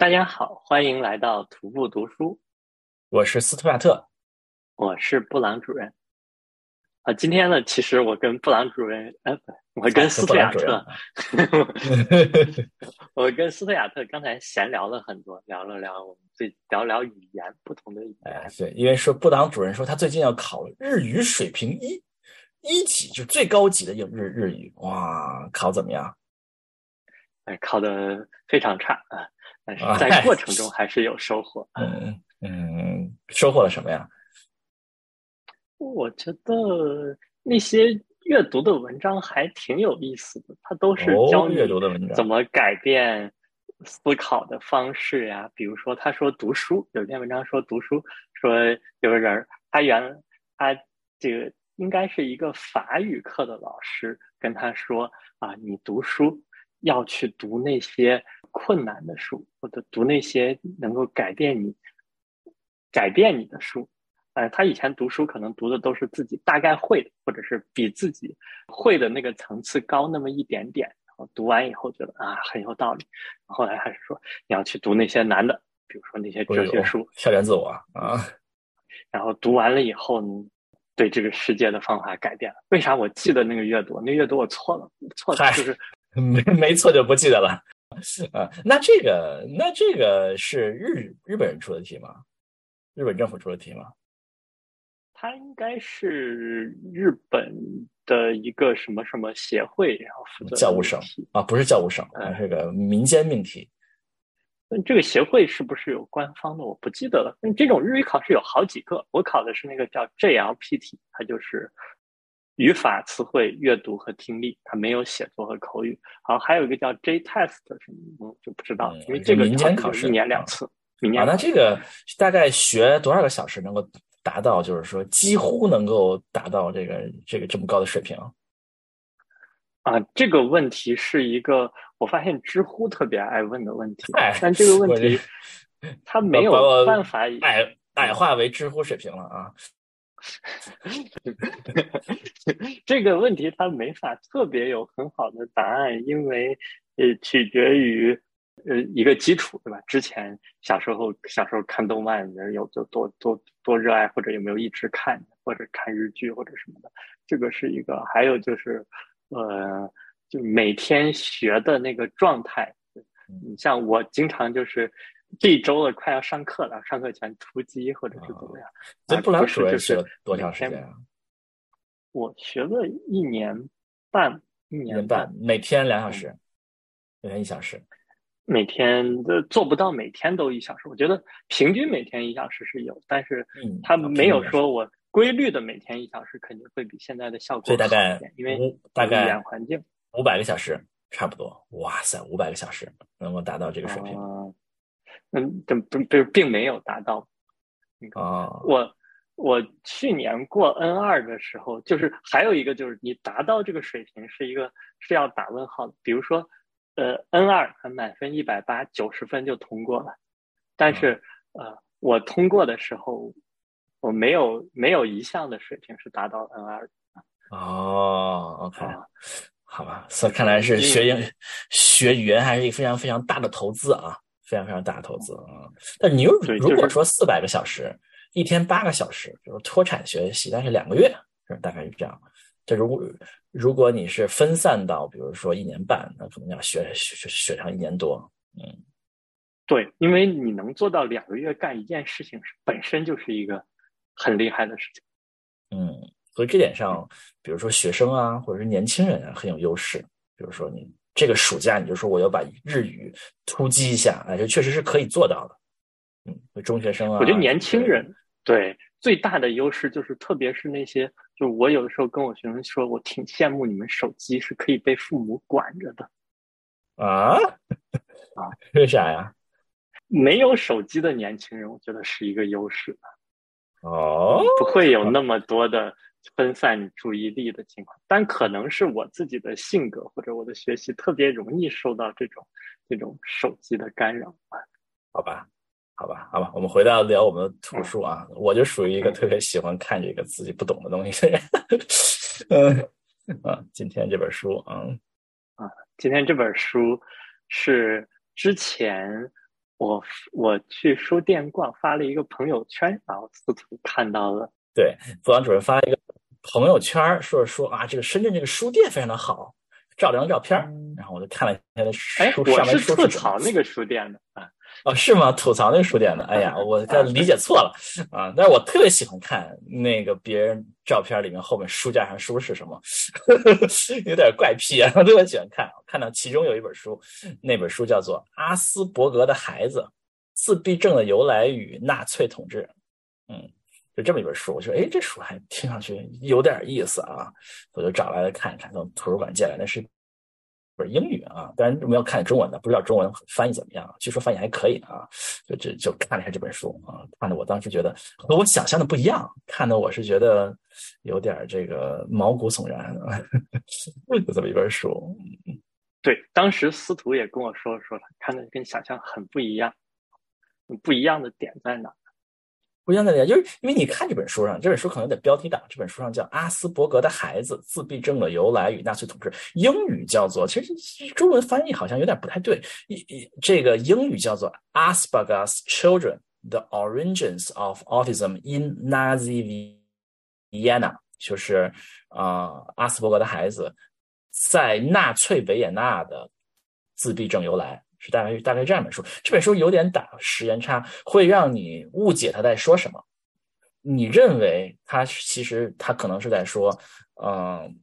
大家好，欢迎来到徒步读书。我是斯图亚特，我是布朗主任。啊，今天呢，其实我跟布朗主任，呃，我跟斯图亚特，我跟斯图 亚特刚才闲聊了很多，聊了聊我们最聊聊语言不同的语言。哎，对，因为说布朗主任说他最近要考日语水平一一级，就最高级的日日语。哇，考怎么样？哎，考的非常差啊，但是在过程中还是有收获。嗯嗯，收获了什么呀？我觉得那些阅读的文章还挺有意思的，它都是教你怎么改变思考的方式呀。比如说，他说读书，有篇文章说读书，说有个人他原他这个应该是一个法语课的老师跟他说啊，你读书要去读那些困难的书，或者读那些能够改变你改变你的书。呃，他以前读书可能读的都是自己大概会的，或者是比自己会的那个层次高那么一点点。然后读完以后觉得啊很有道理。后来还是说你要去读那些难的，比如说那些哲学书，校园自我啊。然后读完了以后，对这个世界的方法改变了。为啥我记得那个阅读？那阅读我错了，错了就是没没错就不记得了。啊，那这个那这个是日日本人出的题吗？日本政府出的题吗？它应该是日本的一个什么什么协会，然后负责教务省啊，不是教务省，是个民间命题。那这个协会是不是有官方的？我不记得了。那这种日语考试有好几个，我考的是那个叫 JLPT，它就是语法、词汇、阅读和听力，它没有写作和口语。好，还有一个叫 JTest 什么，就不知道，因为这个民间考试一年两次。啊，那这个大概学多少个小时能够？达到就是说，几乎能够达到这个这个这么高的水平啊！这个问题是一个我发现知乎特别爱问的问题，但这个问题它没有办法矮矮化为知乎水平了啊！这个问题他没法特别有很好的答案，因为呃，取决于。呃，一个基础对吧？之前小时候小时候看动漫，有就多多多热爱，或者有没有一直看，或者看日剧或者什么的，这个是一个。还有就是，呃，就每天学的那个状态。你像我经常就是这一周了，快要上课了，上课前突击或者是怎么样。这不学就是多长时间啊？我学了一年半，一年半，每天两小时，每天一小时。每天的做不到每天都一小时，我觉得平均每天一小时是有，但是他没有说我规律的每天一小时肯定会比现在的效果好一点，因为大概语言环境五百个小时差不多。哇塞，五百个小时能够达到这个水平？嗯，这不不并没有达到。啊，我我去年过 N 二的时候，就是还有一个就是你达到这个水平是一个是要打问号的，比如说。呃，N 二满分一百八，九十分就通过了。但是，呃，我通过的时候，我没有没有一项的水平是达到 N 二。哦，OK，好吧，所以看来是学英学语言还是一个非常非常大的投资啊，非常非常大的投资啊。但你如如果说四百个小时，一天八个小时，比如脱产学习，但是两个月，大概是这样。这如果如果你是分散到，比如说一年半，那可能要学学学上一年多。嗯，对，因为你能做到两个月干一件事情，本身就是一个很厉害的事情。嗯，所以这点上，比如说学生啊，或者是年轻人啊，很有优势。比如说你这个暑假，你就说我要把日语突击一下，哎，这确实是可以做到的。嗯，中学生啊，我觉得年轻人对最大的优势就是，特别是那些。就我有的时候跟我学生说，我挺羡慕你们手机是可以被父母管着的，啊 啊，为啥呀？没有手机的年轻人，我觉得是一个优势哦，不会有那么多的分散注意力的情况，但可能是我自己的性格或者我的学习特别容易受到这种这种手机的干扰好吧。好吧，好吧，我们回到聊我们的图书啊。我就属于一个特别喜欢看这个自己不懂的东西的 人。嗯啊，今天这本书，嗯啊，今天这本书是之前我我去书店逛，发了一个朋友圈，然后司徒看到了。对，布朗主任发了一个朋友圈，说说啊，这个深圳这个书店非常的好，照了张照片，然后我就看了一下书。上面是吐槽那个书店的啊。哦，是吗？吐槽那个书店的？哎呀，我理解错了啊！但是我特别喜欢看那个别人照片里面后面书架上书是什么，有点怪癖啊，我特别喜欢看。看到其中有一本书，那本书叫做《阿斯伯格的孩子：自闭症的由来与纳粹统治》。嗯，就这么一本书，我觉得哎，这书还听上去有点意思啊，我就找来了看一看，从图书馆借来的是。不是英语啊，当然我们要看中文的，不知道中文翻译怎么样。据说翻译还可以啊，就就就看了一下这本书啊，看的我当时觉得和我想象的不一样，看的我是觉得有点这个毛骨悚然，就这么一本书。对，当时司徒也跟我说说，了看的跟想象很不一样，不一样的点在哪？不一样的点，就是因为你看这本书上，这本书可能有点标题党。这本书上叫《阿斯伯格的孩子：自闭症的由来与纳粹统治》，英语叫做，其实中文翻译好像有点不太对。一这个英语叫做《Asperger's Children: The Origins of Autism in Nazi Vienna》，就是啊，阿斯伯格的孩子在纳粹维也纳的自闭症由来。是大概大概这样一本书，这本书有点打时间差，会让你误解他在说什么。你认为他其实他可能是在说，嗯，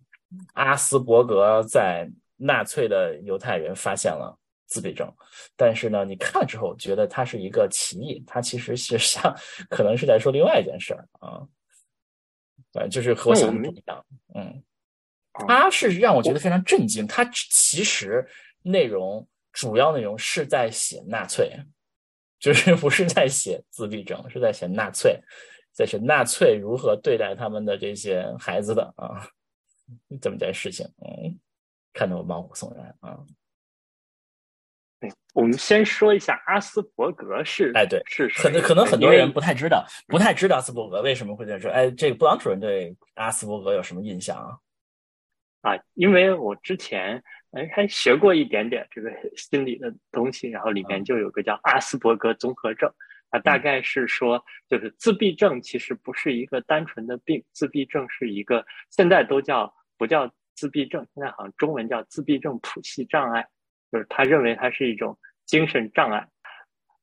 阿斯伯格在纳粹的犹太人发现了自闭症，但是呢，你看了之后觉得他是一个歧义，他其实是像可能是在说另外一件事儿啊。对，就是和我想的不一样。嗯，他是让我觉得非常震惊，他其实内容。主要内容是在写纳粹，就是 不是在写自闭症，是在写纳粹，在写纳粹如何对待他们的这些孩子的啊，这么件事情，嗯，看得我毛骨悚然啊。对，我们先说一下阿斯伯格是，哎，对，是可能可能很多人不太知道，不太知道阿斯伯格为什么会这样说。哎，这个布朗主任对阿斯伯格有什么印象啊？啊，因为我之前。哎，还学过一点点这个心理的东西，然后里面就有个叫阿斯伯格综合症，啊，大概是说，就是自闭症其实不是一个单纯的病，自闭症是一个现在都叫不叫自闭症，现在好像中文叫自闭症谱系障碍，就是他认为它是一种精神障碍，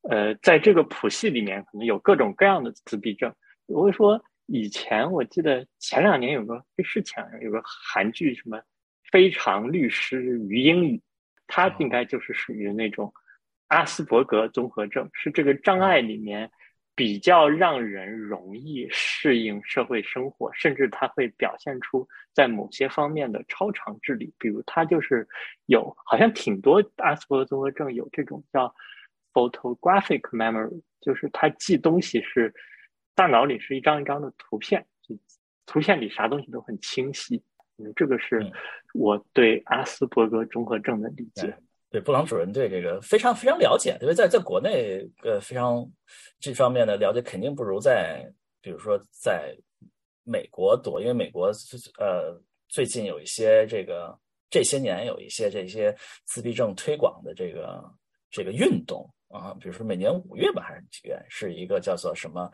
呃，在这个谱系里面可能有各种各样的自闭症。我会说，以前我记得前两年有个不是前有个韩剧什么。非常律师于英语，他应该就是属于那种阿斯伯格综合症，是这个障碍里面比较让人容易适应社会生活，甚至他会表现出在某些方面的超常智力。比如他就是有，好像挺多阿斯伯格综合症有这种叫 photographic memory，就是他记东西是大脑里是一张一张的图片，图片里啥东西都很清晰。嗯，这个是我对阿斯伯格综合症的理解。对，布朗主任对这个非常非常了解，因为在在国内，呃，非常这方面的了解肯定不如在，比如说在美国多，因为美国呃最近有一些这个这些年有一些这些自闭症推广的这个这个运动啊，比如说每年五月吧还是几月，是一个叫做什么？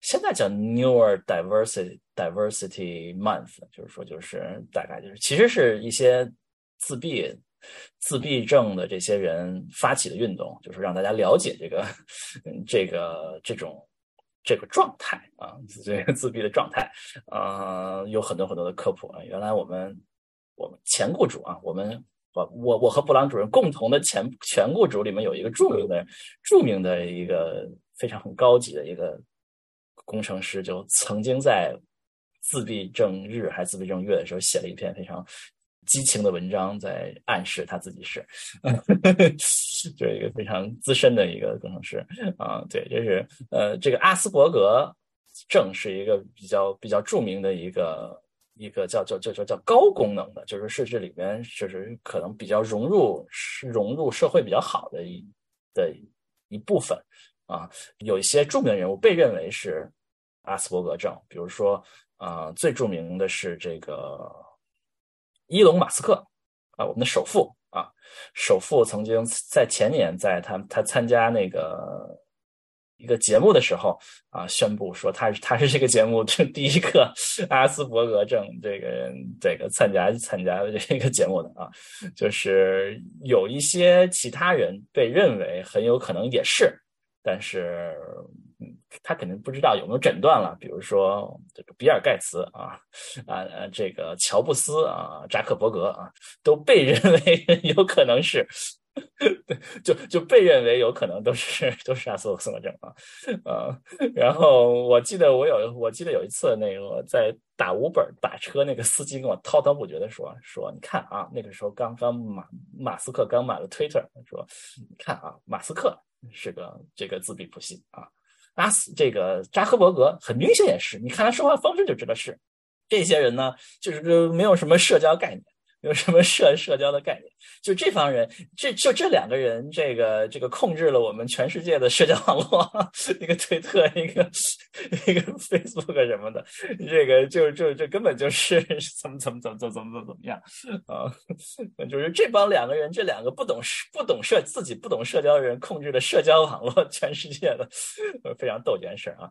现在叫 Newer Diversity Diversity Month，就是说，就是大概就是，其实是一些自闭自闭症的这些人发起的运动，就是让大家了解这个这个这种这个状态啊，这个自闭的状态啊，有很多很多的科普啊。原来我们我们前雇主啊，我们我我我和布朗主任共同的前前雇主里面有一个著名的著名的一个非常很高级的一个。工程师就曾经在自闭症日还是自闭症月的时候写了一篇非常激情的文章，在暗示他自己是，就是一个非常资深的一个工程师啊。对，就是呃，这个阿斯伯格症是一个比较比较著名的一个一个叫叫叫叫叫高功能的，就是是这里面就是可能比较融入融入社会比较好的一的一部分啊。有一些著名人物被认为是。阿斯伯格症，比如说，呃，最著名的是这个伊隆马斯克啊，我们的首富啊。首富曾经在前年在他他参加那个一个节目的时候啊，宣布说他是他是这个节目这第一个阿斯伯格症这个这个参加参加的这个节目的啊，就是有一些其他人被认为很有可能也是，但是。他肯定不知道有没有诊断了，比如说这个比尔盖茨啊，啊这个乔布斯啊，扎克伯格啊，都被认为 有可能是，就就被认为有可能都是都是阿斯伯格症啊，啊，然后我记得我有我记得有一次那个在打五本打车，那个司机跟我滔滔不绝的说说，你看啊，那个时候刚刚马马斯克刚买了 Twitter，说你看啊，马斯克是个这个自闭谱系啊。拉斯这个扎克伯格很明显也是，你看他说话方式就知道是。这些人呢，就是没有什么社交概念。没有什么社社交的概念？就这帮人，这就这两个人，这个这个控制了我们全世界的社交网络，一个推特，一个一个 Facebook 什么的，这个就就这根本就是 怎么怎么怎么怎么怎么怎么样啊？就是这帮两个人，这两个不懂不懂社自己不懂社交的人控制了社交网络，全世界的非常逗这件事啊！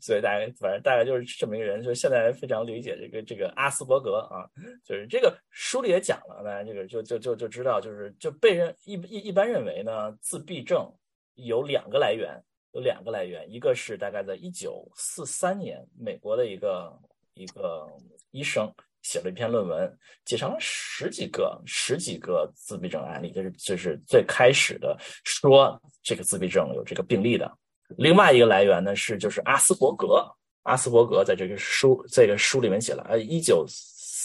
所以大家反正大概就是这么一个人，就现在非常理解这个这个阿斯伯格啊，就是这个书里。也讲了，大家这个就就就就知道，就是就被认一一一般认为呢，自闭症有两个来源，有两个来源，一个是大概在一九四三年，美国的一个一个医生写了一篇论文，写成了十几个十几个自闭症案例，就是就是最开始的说这个自闭症有这个病例的。另外一个来源呢是就是阿斯伯格，阿斯伯格在这个书这个书里面写了，呃，一九。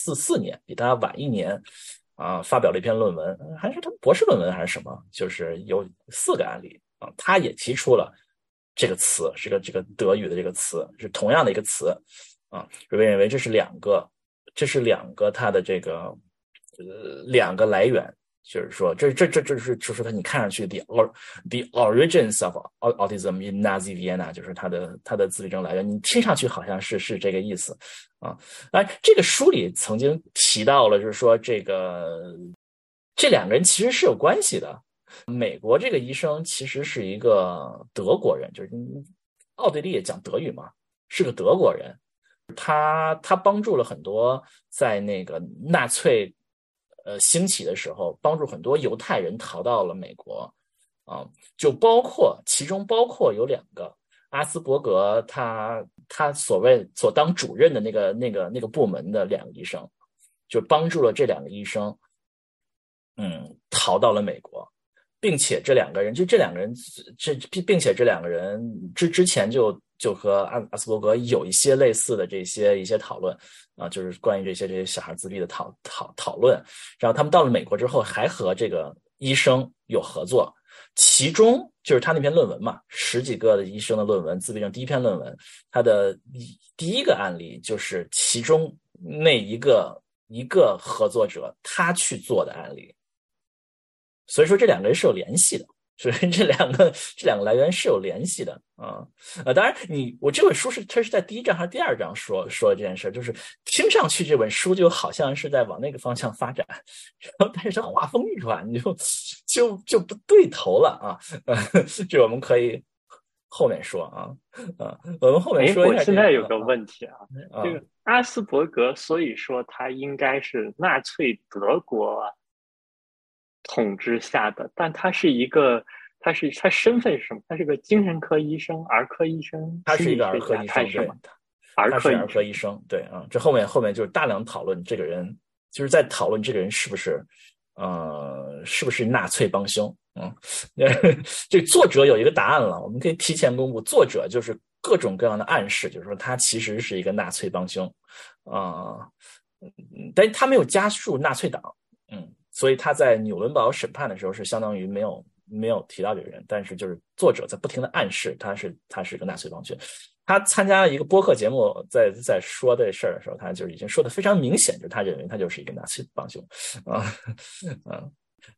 四四年比他晚一年，啊，发表了一篇论文，还是他博士论文还是什么？就是有四个案例啊，他也提出了这个词，是个这个德语的这个词，是同样的一个词啊，认为认为这是两个，这是两个他的这个呃两个来源。就是说，这这这这是就是他，你看上去 the or the origins of autism in Nazi Vienna，就是他的他的自闭症来源，你听上去好像是是这个意思啊。哎，这个书里曾经提到了，就是说这个这两个人其实是有关系的。美国这个医生其实是一个德国人，就是奥地利也讲德语嘛，是个德国人。他他帮助了很多在那个纳粹。呃，兴起的时候，帮助很多犹太人逃到了美国，啊，就包括其中包括有两个阿斯伯格，他他所谓所当主任的那个那个那个部门的两个医生，就帮助了这两个医生，嗯，逃到了美国，并且这两个人就这两个人这并并且这两个人之之前就。就和阿阿斯伯格有一些类似的这些一些讨论啊，就是关于这些这些小孩自闭的讨讨讨论。然后他们到了美国之后，还和这个医生有合作，其中就是他那篇论文嘛，十几个的医生的论文，自闭症第一篇论文，他的第一个案例就是其中那一个一个合作者他去做的案例。所以说这两个人是有联系的。所以这两个这两个来源是有联系的啊呃，当然你我这本书是它是在第一章还是第二章说说这件事就是听上去这本书就好像是在往那个方向发展，然后但是它画风一转就就就不对头了啊，这我们可以后面说啊啊，我们后面说我现在有个问题啊，这个阿斯伯格，所以说他应该是纳粹德国。统治下的，但他是一个，他是他身份是什么？他是个精神科医生、儿科医生，他是一个儿科医生？儿科儿科医生，对啊，这后面后面就是大量讨论这个人，就是在讨论这个人是不是，呃，是不是纳粹帮凶？嗯，这作者有一个答案了，我们可以提前公布，作者就是各种各样的暗示，就是说他其实是一个纳粹帮凶啊，但他没有加入纳粹党，嗯。所以他在纽伦堡审判的时候是相当于没有没有提到这个人，但是就是作者在不停的暗示他是他是一个纳粹帮凶。他参加一个播客节目，在在说这事儿的时候，他就已经说的非常明显，就是他认为他就是一个纳粹帮凶啊啊，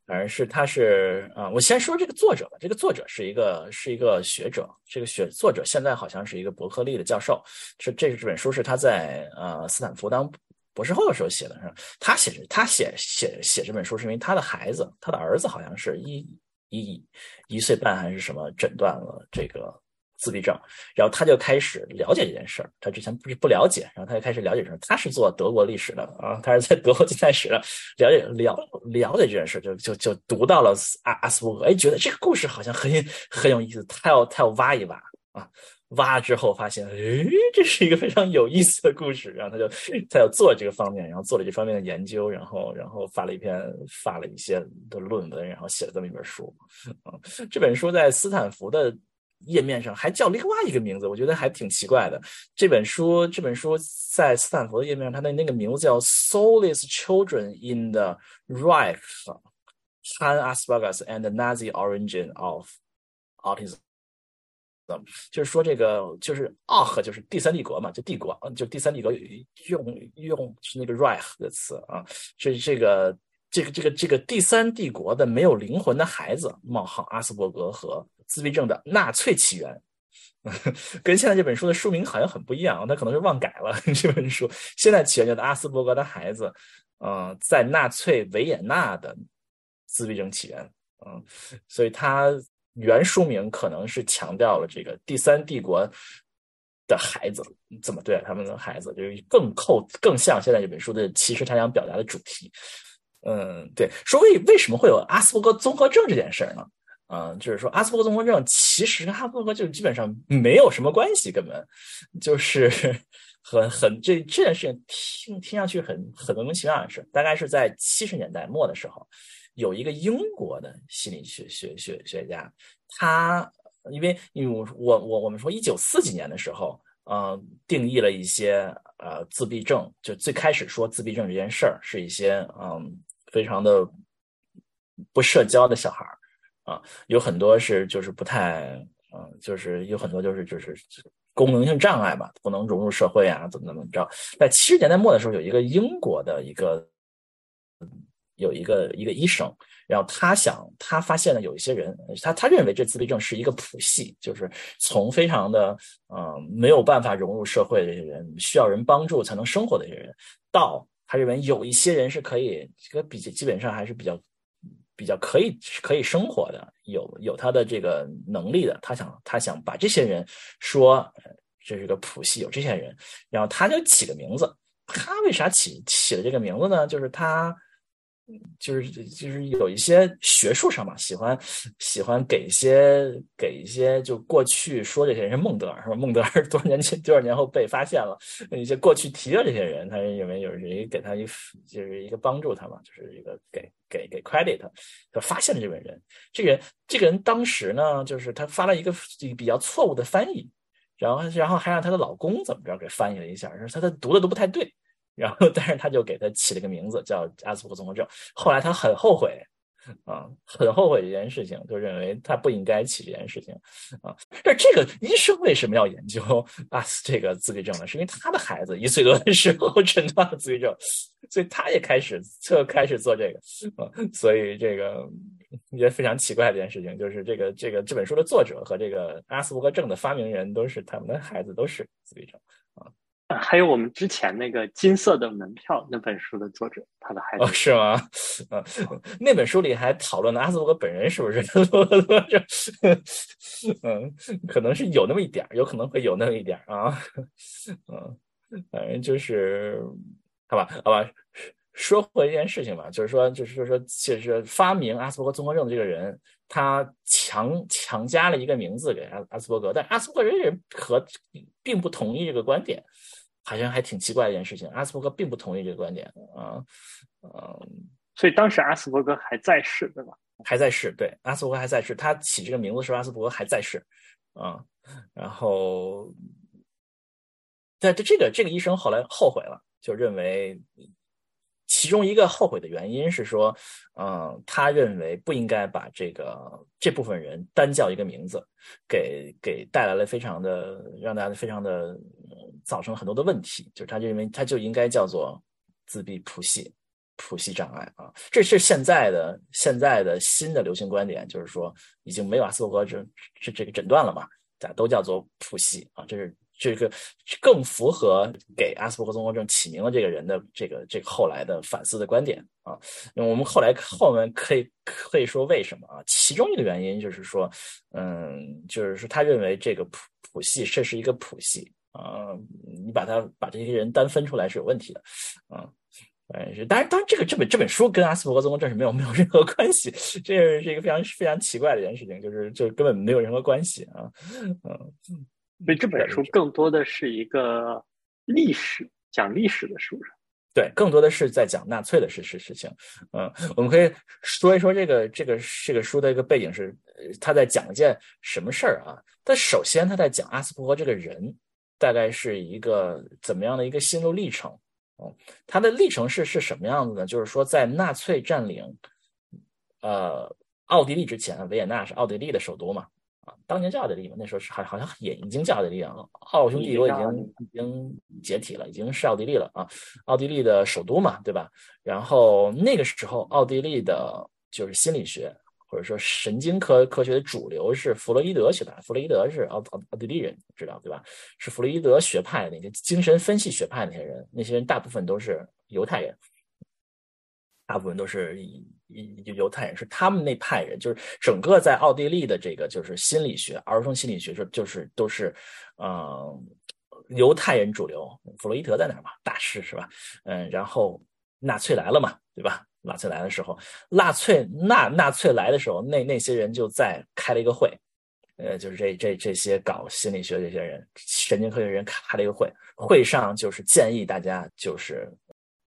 反正是他是啊，我先说这个作者吧，这个作者是一个是一个学者，这个学作者现在好像是一个伯克利的教授，是这这本书是他在呃斯坦福当博士后的时候写的。是他写他写写写这本书，是因为他的孩子，他的儿子好像是一一一岁半还是什么诊断了这个自闭症，然后他就开始了解这件事儿。他之前不是不了解，然后他就开始了解这他是做德国历史的啊，他是在德国近代史的了解了了解这件事，就就就读到了阿阿斯伯格，哎，觉得这个故事好像很很有意思，他要他要挖一挖啊。挖之后发现，诶，这是一个非常有意思的故事，然后他就他要做这个方面，然后做了这方面的研究，然后然后发了一篇发了一些的论文，然后写了这么一本书。啊，这本书在斯坦福的页面上还叫另外一个名字，我觉得还挺奇怪的。这本书这本书在斯坦福的页面上，它的那个名字叫《Soulless Children in the Reich: Han Asperger's and the Nazi Origin of Autism》。就是说，这个就是奥赫，就是第三帝国嘛，就帝国，就第三帝国用用是那个 Reich 的词啊，是这个这个这个这个第三帝国的没有灵魂的孩子冒号阿斯伯格和自闭症的纳粹起源，跟现在这本书的书名好像很不一样，他可能是忘改了 这本书。现在起源叫做阿斯伯格的孩子，嗯，在纳粹维也纳的自闭症起源，嗯，所以他。原书名可能是强调了这个第三帝国的孩子怎么对待他们的孩子，就是更扣更像现在这本书的其实他想表达的主题。嗯，对，说为为什么会有阿斯伯格综合症这件事儿呢？嗯，就是说阿斯伯格综合症其实跟阿斯伯格就基本上没有什么关系，根本就是 很很这这件事情听听上去很很莫名其妙的事，大概是在七十年代末的时候。有一个英国的心理学学学学家，他因为因为我我我们说一九四几年的时候，呃，定义了一些呃自闭症，就最开始说自闭症这件事儿是一些嗯非常的不社交的小孩儿啊，有很多是就是不太嗯，就是有很多就是就是功能性障碍吧，不能融入社会啊，怎么怎么着。在七十年代末的时候，有一个英国的一个。有一个一个医生，然后他想，他发现了有一些人，他他认为这自闭症是一个谱系，就是从非常的嗯没有办法融入社会的这些人，需要人帮助才能生活的这些人，到他认为有一些人是可以这个比基本上还是比较比较可以可以生活的，有有他的这个能力的，他想他想把这些人说这是个谱系，有这些人，然后他就起个名字，他为啥起起了这个名字呢？就是他。就是就是有一些学术上嘛，喜欢喜欢给一些给一些就过去说这些人孟德尔是吧？孟德尔多少年前多少年后被发现了，一些过去提的这些人，他认为有人给他一就是一个帮助他嘛，就是一个给给给 credit，他发现了这个人，这个人这个人当时呢，就是他发了一个比较错误的翻译，然后然后还让他的老公怎么着给翻译了一下，说他他读的都不太对。然后，但是他就给他起了个名字叫阿斯伯格综合症。后来他很后悔，啊，很后悔这件事情，就认为他不应该起这件事情，啊。但这个医生为什么要研究阿斯这个自闭症呢？是因为他的孩子一岁多的时候 诊断了自闭症，所以他也开始就开始做这个，啊。所以这个也非常奇怪的一件事情，就是这个这个这本书的作者和这个阿斯伯格症的发明人都是他们的孩子都是自闭症，啊。还有我们之前那个金色的门票那本书的作者，他的孩子哦是吗？啊，那本书里还讨论了阿斯伯格本人是不是？嗯，可能是有那么一点儿有可能会有那么一点儿啊。嗯，反正就是，好吧，好吧。说回一件事情吧，就是说，就是说，其实发明阿斯伯格综合症的这个人，他强强加了一个名字给阿阿斯伯格，但阿斯伯格人和并不同意这个观点。好像还挺奇怪的一件事情，阿斯伯格并不同意这个观点啊，嗯，所以当时阿斯伯格还在世，对吧？还在世，对，阿斯伯格还在世，他起这个名字时候，阿斯伯格还在世，啊，然后，但这这个这个医生后来后悔了，就认为。其中一个后悔的原因是说，嗯，他认为不应该把这个这部分人单叫一个名字，给给带来了非常的让大家非常的造成很多的问题。就是他认为他就应该叫做自闭谱系谱系障碍啊，这是现在的现在的新的流行观点，就是说已经没有阿斯伯格这这这个诊断了嘛，大家都叫做谱系啊，这是这个更符合给阿斯伯格综合症起名的这个人的这个这个后来的反思的观点啊。那我们后来后面可以可以说为什么啊？其中一个原因就是说，嗯，就是说他认为这个谱谱系这是一个谱系啊，你把它把这些人单分出来是有问题的啊。哎，是，当然，当然，这个这本这本书跟阿斯伯格综合症是没有没有任何关系，这是一个非常非常奇怪的一件事情，就是就根本没有任何关系啊，嗯，所以这本书更多的是一个历史讲历史的书，对，更多的是在讲纳粹的事事事情，嗯，我们可以说一说这个这个这个书的一个背景是，他在讲一件什么事儿啊？但首先他在讲阿斯伯格这个人大概是一个怎么样的一个心路历程。哦，他的历程是是什么样子呢？就是说，在纳粹占领呃奥地利之前，维也纳是奥地利的首都嘛，啊，当年叫奥地利嘛，那时候是还好像也已经叫奥地利了，奥匈帝国已经已经解体了，已经是奥地利了啊，奥地利的首都嘛，对吧？然后那个时候，奥地利的就是心理学。或者说神经科科学的主流是弗洛伊德学派，弗洛伊德是奥奥奥地利人，知道对吧？是弗洛伊德学派那些精神分析学派那些人，那些人大部分都是犹太人，大部分都是犹犹太人，是他们那派人，就是整个在奥地利的这个就是心理学，儿童心理学就就是都是，嗯，犹太人主流。弗洛伊德在哪儿嘛？大师是吧？嗯，然后纳粹来了嘛，对吧？纳粹来的时候，纳粹纳纳粹来的时候，那那些人就在开了一个会，呃，就是这这这些搞心理学这些人，神经科学人开了一个会，会上就是建议大家就是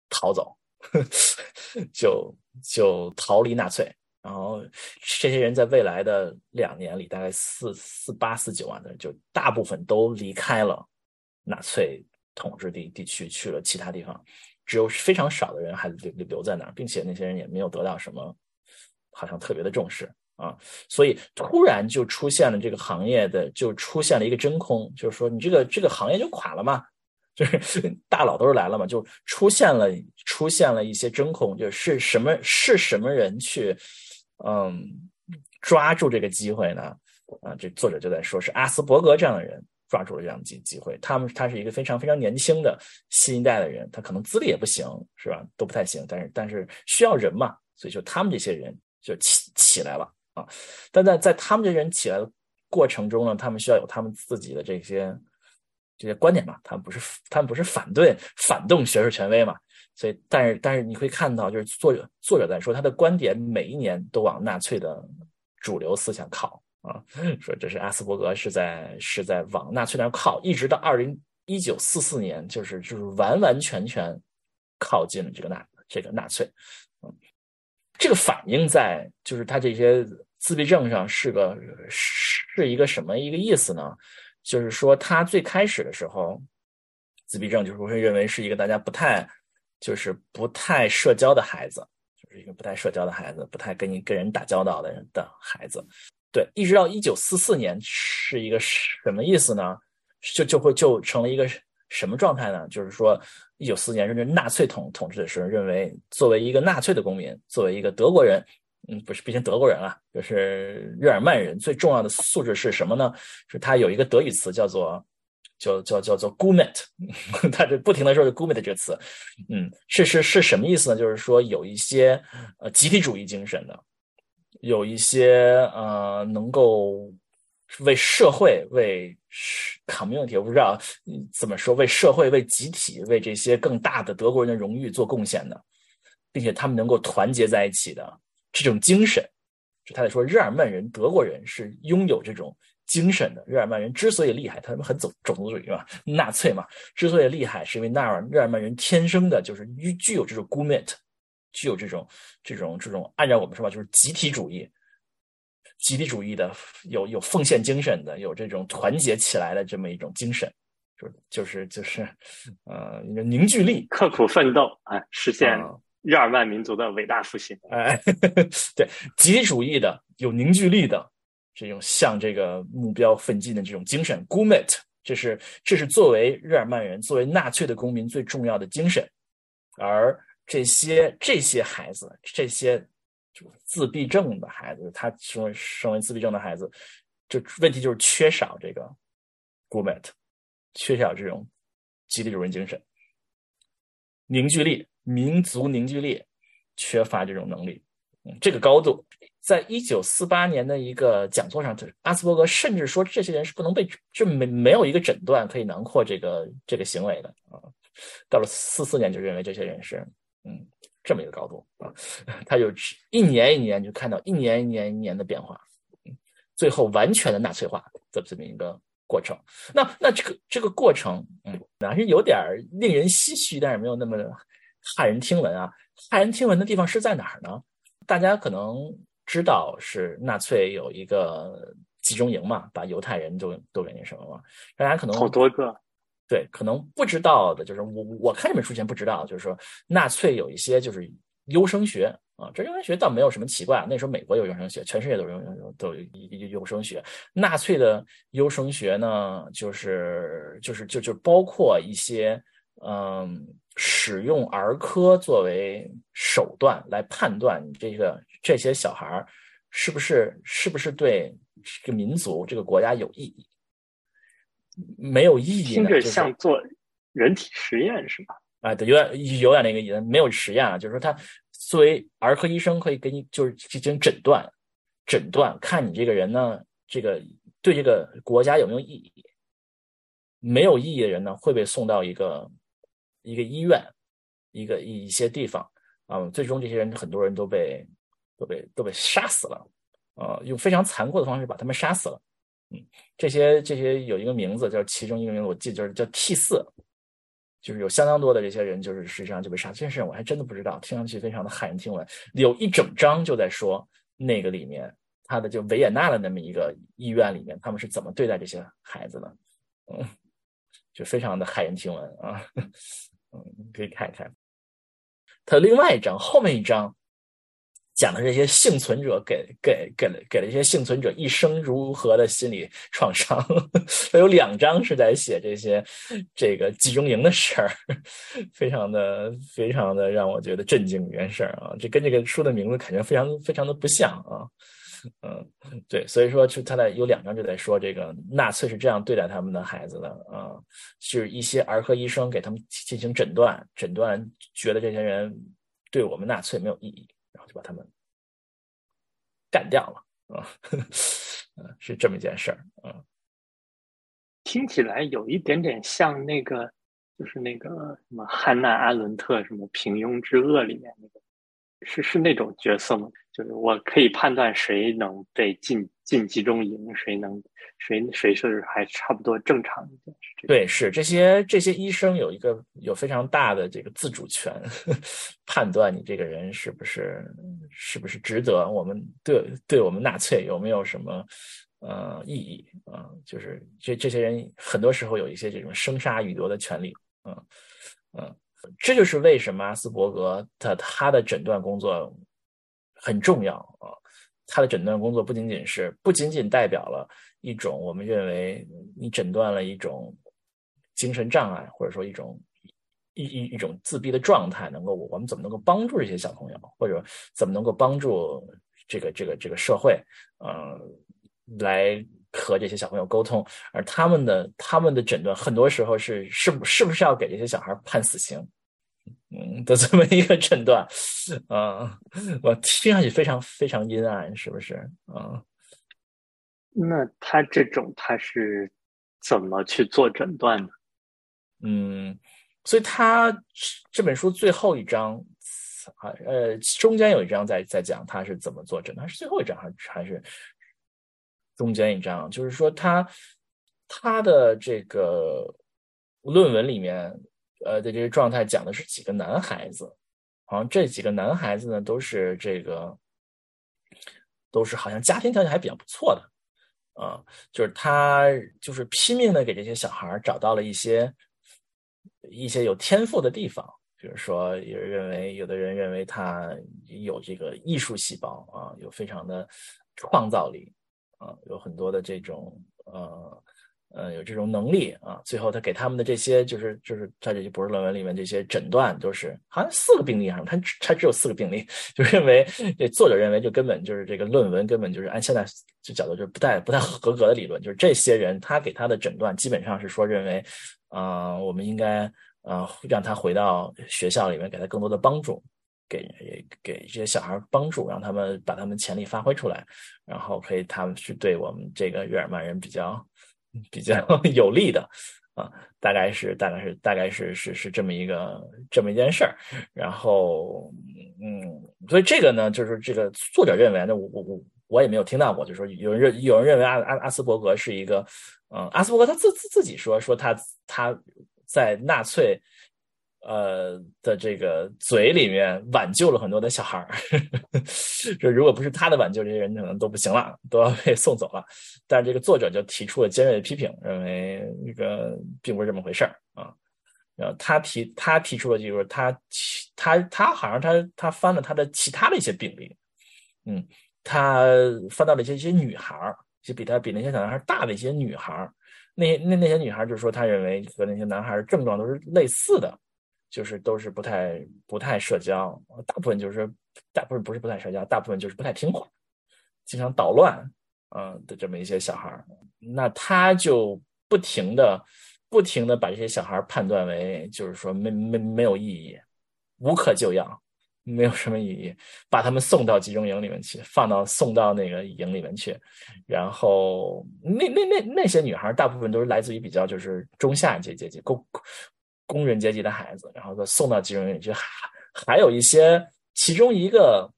逃走，就就逃离纳粹。然后这些人在未来的两年里，大概四四八四九万的人，就大部分都离开了纳粹统治地地区，去了其他地方。只有非常少的人还留留在那儿，并且那些人也没有得到什么，好像特别的重视啊，所以突然就出现了这个行业的，就出现了一个真空，就是说你这个这个行业就垮了嘛，就是大佬都是来了嘛，就出现了出现了一些真空，就是什么是什么人去嗯抓住这个机会呢？啊，这作者就在说是阿斯伯格这样的人。抓住了这样机机会，他们他是一个非常非常年轻的新一代的人，他可能资历也不行，是吧？都不太行，但是但是需要人嘛，所以就他们这些人就起起来了啊。但在在他们这些人起来的过程中呢，他们需要有他们自己的这些这些观点嘛，他们不是他们不是反对反动学术权威嘛，所以但是但是你会看到，就是作者作者在说他的观点每一年都往纳粹的主流思想靠。啊，说这是阿斯伯格是在是在往纳粹那儿靠，一直到二零一九四四年，就是就是完完全全靠近了这个纳这个纳粹。嗯，这个反映在就是他这些自闭症上是个是一个什么一个意思呢？就是说他最开始的时候，自闭症就是会认为是一个大家不太就是不太社交的孩子，就是一个不太社交的孩子，不太跟你跟人打交道的人的孩子。对，一直到一九四四年是一个什么意思呢？就就会就成了一个什么状态呢？就是说，一九四四年是纳粹统统治的时候，认为作为一个纳粹的公民，作为一个德国人，嗯，不是，毕竟德国人啊，就是日耳曼人，最重要的素质是什么呢？是他有一个德语词叫做叫叫叫做 “gumet”，他就不停的说是 “gumet” 这个词，嗯，是是是什么意思呢？就是说有一些呃集体主义精神的。有一些呃，能够为社会、为 community，我不知道怎么说，为社会、为集体、为这些更大的德国人的荣誉做贡献的，并且他们能够团结在一起的这种精神，就他在说日耳曼人、德国人是拥有这种精神的。日耳曼人之所以厉害，他们很种种族主义嘛，纳粹嘛，之所以厉害，是因为纳尔日耳曼人天生的就是具有这种 gumet。具有这种、这种、这种，按照我们说法，就是集体主义、集体主义的，有有奉献精神的，有这种团结起来的这么一种精神，就就是就是，呃，凝聚力，刻苦奋斗啊，实现日耳曼民族的伟大复兴。哎，对，集体主义的、有凝聚力的这种向这个目标奋进的这种精神 g u m e t 这是这是作为日耳曼人、作为纳粹的公民最重要的精神，而。这些这些孩子，这些就自闭症的孩子，他成为成为自闭症的孩子，就问题就是缺少这个 g u m e t 缺少这种集体主义精神、凝聚力、民族凝聚力，缺乏这种能力。这个高度，在一九四八年的一个讲座上，阿斯伯格甚至说这些人是不能被，这没没有一个诊断可以囊括这个这个行为的啊。到了四四年，就认为这些人是嗯这么一个高度啊，他就一年一年就看到一年一年一年的变化，最后完全的纳粹化的这么一个过程。那那这个这个过程，嗯，还是有点令人唏嘘，但是没有那么骇人听闻啊。骇人听闻的地方是在哪儿呢？大家可能知道是纳粹有一个集中营嘛，把犹太人都都给那什么嘛。大家可能好多个，对，可能不知道的就是我我看这本书前不知道，就是说纳粹有一些就是优生学啊，这优生学倒没有什么奇怪，那时候美国有优生学，全世界都有都有优优生学。纳粹的优生学呢，就是就是就就包括一些嗯。使用儿科作为手段来判断你这个这些小孩是不是是不是对这个民族这个国家有意义？没有意义，听着像做人体实验是吧？啊，对，有点有点那个意思。没有实验啊，就是说他作为儿科医生可以给你就是进行诊断，诊断看你这个人呢，这个对这个国家有没有意义？没有意义的人呢，会被送到一个。一个医院，一个一一些地方啊，最终这些人很多人都被都被都被杀死了，呃，用非常残酷的方式把他们杀死了。嗯，这些这些有一个名字叫其中一个名字，我记得就是叫 T 四，就是有相当多的这些人就是实际上就被杀。这件事我还真的不知道，听上去非常的骇人听闻。有一整章就在说那个里面他的就维也纳的那么一个医院里面，他们是怎么对待这些孩子的，嗯，就非常的骇人听闻啊。嗯，可以看一看，他另外一章后面一章讲的这些幸存者给给给了给了一些幸存者一生如何的心理创伤。他 有两章是在写这些这个集中营的事儿，非常的非常的让我觉得震惊一件事儿啊！这跟这个书的名字感觉非常非常的不像啊。嗯，对，所以说就他在有两章就在说这个纳粹是这样对待他们的孩子的啊，就是一些儿科医生给他们进行诊断，诊断觉得这些人对我们纳粹没有意义，然后就把他们干掉了啊，嗯，是这么一件事儿啊，听起来有一点点像那个，就是那个什么汉娜阿伦特什么平庸之恶里面那个。是是那种角色吗？就是我可以判断谁能被进进集中营，谁能谁谁是还差不多正常一点。对，是这些这些医生有一个有非常大的这个自主权，判断你这个人是不是是不是值得我们对对我们纳粹有没有什么呃意义啊？就是这这些人很多时候有一些这种生杀予夺的权利，嗯嗯。这就是为什么阿斯伯格他他的诊断工作很重要啊！他的诊断工作不仅仅是不仅仅代表了一种我们认为你诊断了一种精神障碍，或者说一种一一一种自闭的状态，能够我们怎么能够帮助这些小朋友，或者怎么能够帮助这个这个这个社会，呃，来。和这些小朋友沟通，而他们的他们的诊断很多时候是是不是不是要给这些小孩判死刑，嗯的这么一个诊断，啊，我听上去非常非常阴暗，是不是？啊，那他这种他是怎么去做诊断的？嗯，所以他这本书最后一章，啊呃，中间有一章在在讲他是怎么做诊断，是最后一章还是还是？中间一章就是说，他他的这个论文里面，呃的这些状态讲的是几个男孩子，好像这几个男孩子呢都是这个，都是好像家庭条件还比较不错的，啊，就是他就是拼命的给这些小孩找到了一些一些有天赋的地方，比如说有人认为，有的人认为他有这个艺术细胞啊，有非常的创造力。啊，有很多的这种呃呃，有这种能力啊。最后他给他们的这些，就是就是在这些博士论文里面这些诊断，都是好像四个病例啊，他他只有四个病例，就认为这作者认为就根本就是这个论文根本就是按现在这角度就是不太不太合格的理论，就是这些人他给他的诊断基本上是说认为，啊，我们应该呃让他回到学校里面，给他更多的帮助。给给这些小孩帮助，让他们把他们潜力发挥出来，然后可以他们是对我们这个日耳曼人比较 比较 有利的啊，大概是大概是大概是是是这么一个这么一件事儿。然后嗯，所以这个呢，就是这个作者认为，那我我我我也没有听到过，就说有人认有人认为阿阿阿斯伯格是一个嗯，阿斯伯格他自自自己说说他他在纳粹。呃的这个嘴里面挽救了很多的小孩儿，就如果不是他的挽救，这些人可能都不行了，都要被送走了。但是这个作者就提出了尖锐的批评，认为这个并不是这么回事儿啊。然后他提他提出了就是他他他好像他他翻了他的其他的一些病例，嗯，他翻到了一些一些女孩儿，就比他比那些小男孩大的一些女孩儿，那那那些女孩儿就说他认为和那些男孩儿症状都是类似的。就是都是不太不太社交，大部分就是大部分不是不太社交，大部分就是不太听话，经常捣乱，嗯的这么一些小孩儿，那他就不停的不停的把这些小孩儿判断为就是说没没没有意义，无可救药，没有什么意义，把他们送到集中营里面去，放到送到那个营里面去，然后那那那那些女孩儿大部分都是来自于比较就是中下阶阶级，工。工人阶级的孩子，然后说送到集中营里去，还还有一些，其中一个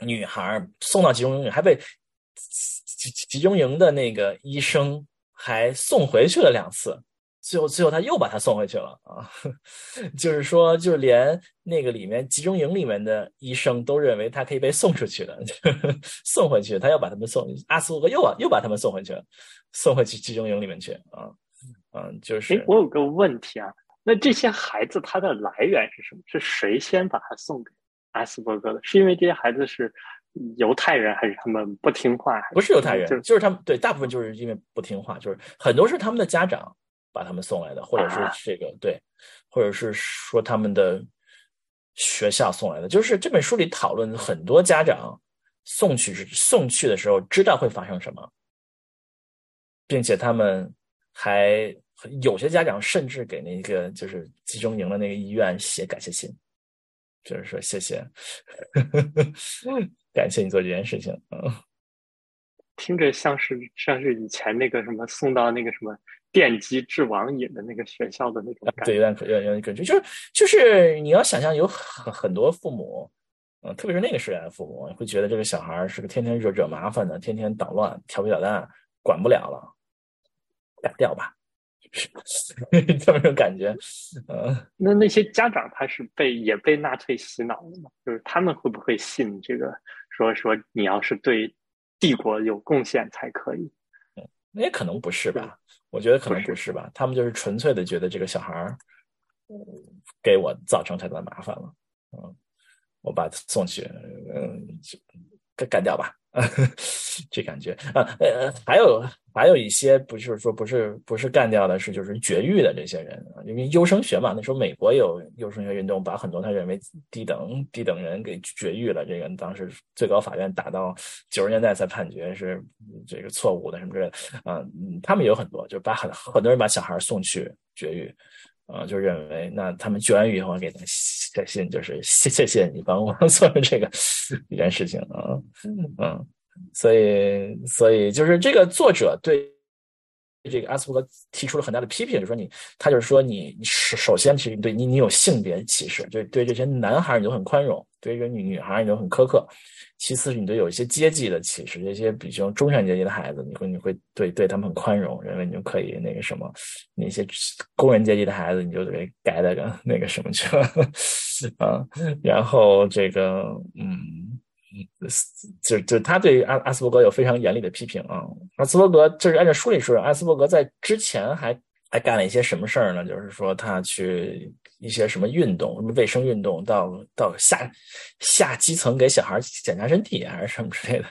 女孩送到集中营里，还被集集中营的那个医生还送回去了两次，最后最后他又把她送回去了啊，就是说，就连那个里面集中营里面的医生都认为他可以被送出去的，送回去，他又把他们送，阿斯伯格又把又把他们送回去了，送回去集中营里面去啊，嗯，就是，哎，我有个问题啊。那这些孩子他的来源是什么？是谁先把他送给阿斯伯格的？是因为这些孩子是犹太人，还是他们不听话？不是犹太人，就是他们对大部分就是因为不听话，就是很多是他们的家长把他们送来的，或者是这个对，或者是说他们的学校送来的。就是这本书里讨论很多家长送去送去的时候知道会发生什么，并且他们还。有些家长甚至给那个就是集中营的那个医院写感谢信，就是说谢谢，感谢你做这件事情。嗯，听着像是像是以前那个什么送到那个什么电击治网瘾的那个学校的那种感觉。对，有点有点感觉，就是就是你要想象有很很多父母，嗯，特别是那个时代的父母，会觉得这个小孩是个天天惹惹麻烦的，天天捣乱、调皮捣蛋，管不了了，改掉吧。这么种感觉，嗯，那那些家长他是被也被纳粹洗脑了吗？就是他们会不会信这个？说说你要是对帝国有贡献才可以？嗯，那也可能不是吧？我觉得可能不是吧？他们就是纯粹的觉得这个小孩儿给我造成太多麻烦了，嗯，我把他送去，嗯，干干掉吧。这感觉啊，呃，还有还有一些不是说不是不是干掉的，是就是绝育的这些人，因为优生学嘛，那时候美国有优生学运动，把很多他认为低等低等人给绝育了。这个当时最高法院打到九十年代才判决是这个错误的什么之类的啊，他们有很多就把很很多人把小孩送去绝育。啊，就认为那他们捐完以后给他写信，就是谢谢谢你帮我 做了这个一件事情啊，嗯，所以所以就是这个作者对这个阿斯伯格提出了很大的批评，就说你他就是说你首首先其实对你你有性别歧视，对对这些男孩你都很宽容，对这女女孩你都很苛刻。其次是，你对有一些阶级的歧视，这些比较中产阶级的孩子，你会你会对对他们很宽容，认为你就可以那个什么，那些工人阶级的孩子，你就得改那个那个什么去了 啊。然后这个嗯，就是就是他对阿阿斯伯格有非常严厉的批评啊。阿斯伯格就是按照书里说，阿斯伯格在之前还还干了一些什么事儿呢？就是说他去。一些什么运动，什么卫生运动，到到下下基层给小孩检查身体还是什么之类的，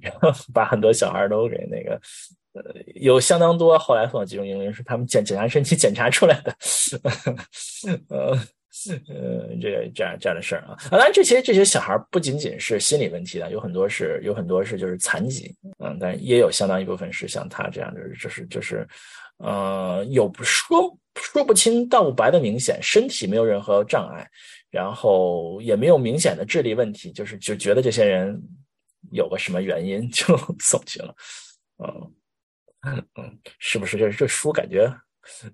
然后把很多小孩都给那个呃，有相当多后来送到集中营是他们检检查身体检查出来的，呃呃，这个这样这样的事儿啊。当然，这些这些小孩不仅仅是心理问题的，有很多是有很多是就是残疾，嗯，但也有相当一部分是像他这样的，就是就是呃，有说说不清道不白的明显，身体没有任何障碍，然后也没有明显的智力问题，就是就觉得这些人有个什么原因 就送去了，嗯。嗯，是不是这这书感觉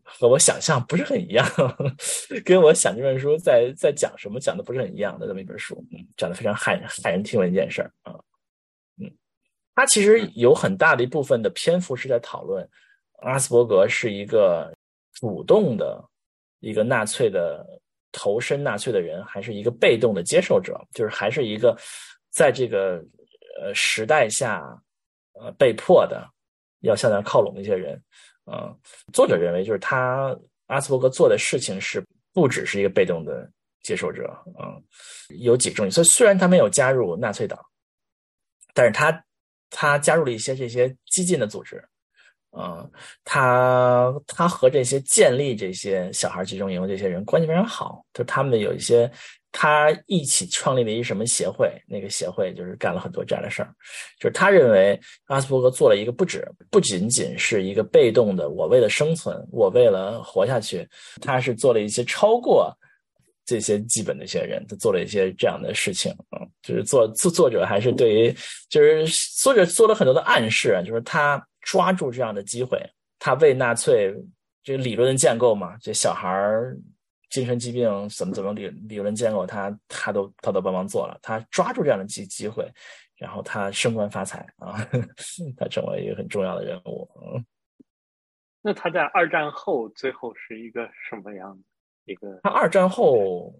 和我想象不是很一样？跟我想这本书在在讲什么讲的不是很一样的这么一本书，嗯，讲的非常骇骇人听闻一件事儿啊，嗯，它其实有很大的一部分的篇幅是在讨论阿斯伯格是一个主动的一个纳粹的投身纳粹的人，还是一个被动的接受者，就是还是一个在这个呃时代下呃被迫的。要向那靠拢的一些人，嗯，作者认为就是他阿斯伯格做的事情是不只是一个被动的接受者，嗯，有几个重点。所以虽然他没有加入纳粹党，但是他他加入了一些这些激进的组织，嗯，他他和这些建立这些小孩集中营的这些人关系非常好，就他们有一些。他一起创立了一什么协会？那个协会就是干了很多这样的事儿。就是他认为阿斯伯格做了一个不止，不仅仅是一个被动的，我为了生存，我为了活下去，他是做了一些超过这些基本的一些人，他做了一些这样的事情。嗯，就是作作作者还是对于，就是作者做了很多的暗示，就是他抓住这样的机会，他为纳粹这个理论的建构嘛，这小孩儿。精神疾病怎么怎么理理论建构，他他都他都帮忙做了，他抓住这样的机机会，然后他升官发财啊，他成为一个很重要的人物。那他在二战后最后是一个什么样的一个？他二战后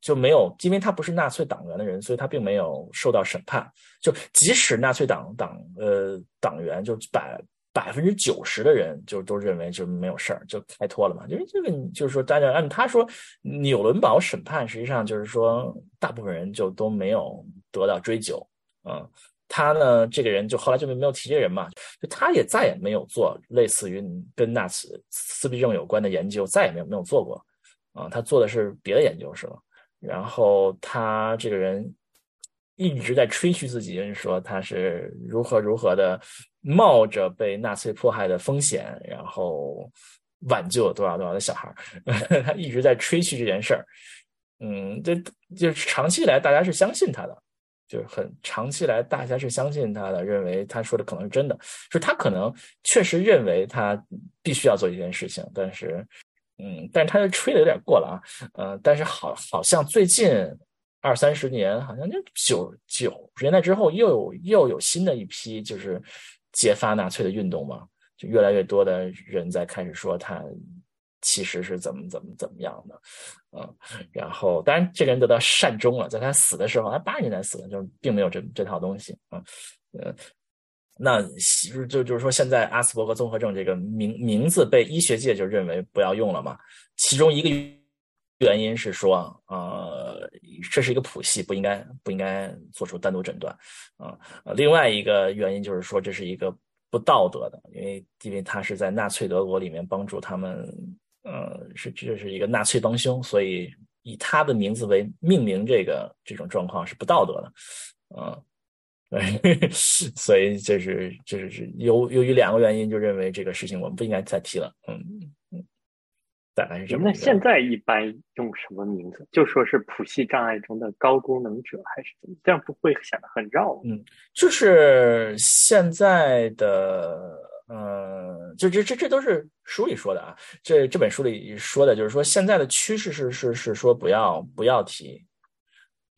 就没有，因为他不是纳粹党员的人，所以他并没有受到审判。就即使纳粹党党呃党员就百。百分之九十的人就都认为就没有事儿，就开脱了嘛。因为这个，就是说，大家按他说，纽伦堡审判实际上就是说，大部分人就都没有得到追究。嗯，他呢，这个人就后来就没没有提这人嘛，就他也再也没有做类似于跟纳粹自闭症有关的研究，再也没有没有做过。啊，他做的是别的研究是吧？然后他这个人一直在吹嘘自己，说他是如何如何的。冒着被纳粹迫害的风险，然后挽救了多少多少的小孩 他一直在吹嘘这件事儿。嗯，这就是长期以来大家是相信他的，就是很长期以来大家是相信他的，认为他说的可能是真的。就是他可能确实认为他必须要做一件事情，但是，嗯，但是他就吹的有点过了啊。嗯，但是好，好像最近二三十年，好像就九九十年代之后，又有又有新的一批，就是。揭发纳粹的运动嘛，就越来越多的人在开始说他其实是怎么怎么怎么样的，嗯，然后当然这个人得到善终了，在他死的时候，他八十年代死的，就是并没有这这套东西啊，呃，那就就是说现在阿斯伯格综合症这个名名字被医学界就认为不要用了嘛，其中一个原因是说，呃，这是一个谱系，不应该不应该做出单独诊断，啊，另外一个原因就是说这是一个不道德的，因为因为他是在纳粹德国里面帮助他们，呃，是这是一个纳粹帮凶，所以以他的名字为命名这个这种状况是不道德的，嗯，所以这是这是由由于两个原因，就认为这个事情我们不应该再提了，嗯。大概是这样那现在一般用什么名字？就说是谱系障碍中的高功能者，还是怎么？这样不会显得很绕？嗯，就是现在的，呃，就这这这都是书里说的啊。这这本书里说的就是说，现在的趋势是是是说不要不要提，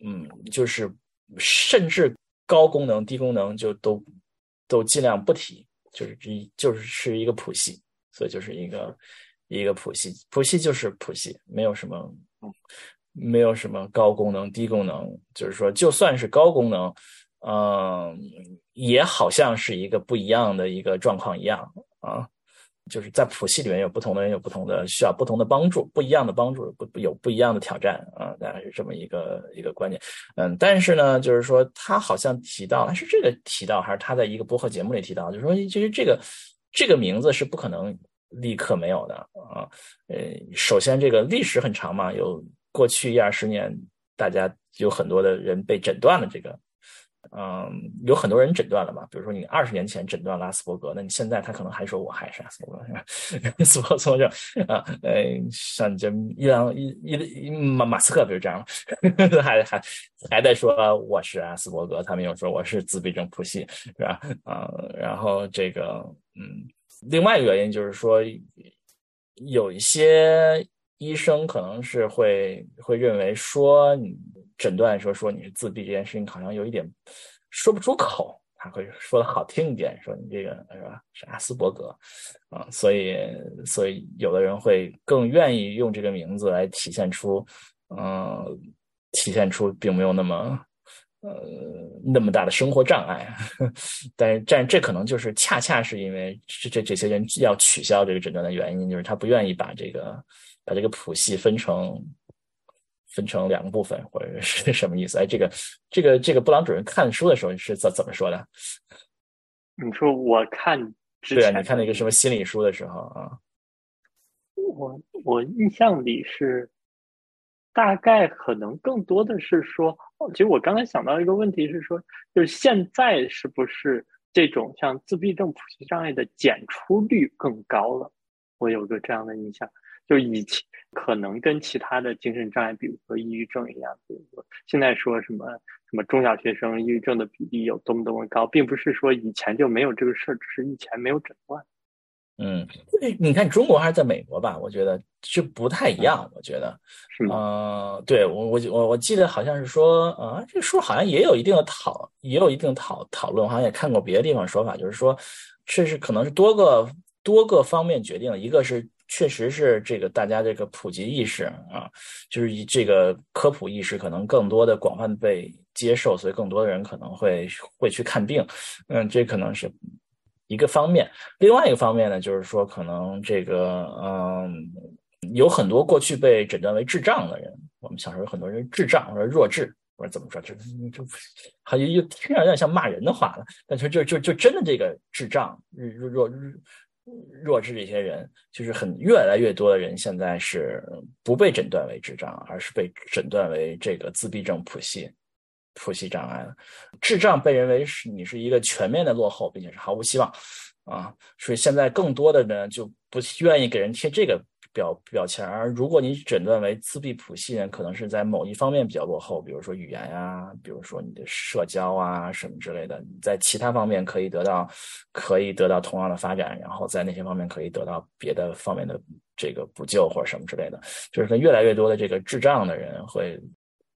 嗯，就是甚至高功能、低功能就都都尽量不提，就是这就是是一个谱系，所以就是一个。一个谱系，谱系就是谱系，没有什么，没有什么高功能、低功能，就是说，就算是高功能，嗯，也好像是一个不一样的一个状况一样啊。就是在谱系里面有不同的人有不同的需要不同的帮助，不一样的帮助不有不一样的挑战啊，大概是这么一个一个观点。嗯，但是呢，就是说他好像提到，是这个提到还是他在一个播客节目里提到，就是说其实这个这个名字是不可能立刻没有的啊。呃，首先这个历史很长嘛，有过去一二十年，大家有很多的人被诊断了这个。嗯，有很多人诊断了嘛，比如说你二十年前诊断了阿斯伯格，那你现在他可能还说我还是阿斯伯格，阿斯伯格症啊，呃，像这伊朗伊伊马马斯克比如这样，还还还在说我是阿斯伯格，他们又说我是自闭症谱系，是吧？啊，然后这个嗯，另外一个原因就是说，有一些医生可能是会会认为说你。诊断说说你是自闭这件事情好像有一点说不出口，他会说的好听一点，说你这个是吧是阿斯伯格啊，所以所以有的人会更愿意用这个名字来体现出，嗯，体现出并没有那么呃那么大的生活障碍，但是但这可能就是恰恰是因为这这这些人要取消这个诊断的原因，就是他不愿意把这个把这个谱系分成。分成两个部分，或者 是什么意思？哎，这个，这个，这个布朗主任看书的时候是怎怎么说的？你说我看对啊，你看那个什么心理书的时候啊？我我印象里是大概可能更多的是说，其实我刚才想到一个问题是说，就是现在是不是这种像自闭症谱系障碍的检出率更高了？我有个这样的印象。就以前可能跟其他的精神障碍，比如说抑郁症一样，比如说现在说什么什么中小学生抑郁症的比例有多么多么高，并不是说以前就没有这个事儿，只是以前没有诊断。嗯，你看中国还是在美国吧？我觉得就不太一样。我觉得是吗？呃，对我我我我记得好像是说，啊，这个书好像也有一定的讨，也有一定讨讨论，好像也看过别的地方说法，就是说这是可能是多个多个方面决定的，一个是。确实是这个大家这个普及意识啊，就是以这个科普意识可能更多的广泛被接受，所以更多的人可能会会去看病，嗯，这可能是一个方面。另外一个方面呢，就是说可能这个嗯，有很多过去被诊断为智障的人，我们小时候有很多人智障或者弱智或者怎么说，就就好像又听着有点像骂人的话了，但是就就就真的这个智障弱弱弱。弱智这些人，就是很越来越多的人，现在是不被诊断为智障，而是被诊断为这个自闭症谱系谱系障碍了。智障被认为是你是一个全面的落后，并且是毫无希望啊，所以现在更多的呢就不愿意给人贴这个。表表情而如果你诊断为自闭谱系人，可能是在某一方面比较落后，比如说语言呀，比如说你的社交啊什么之类的，你在其他方面可以得到可以得到同样的发展，然后在那些方面可以得到别的方面的这个补救或者什么之类的，就是越来越多的这个智障的人会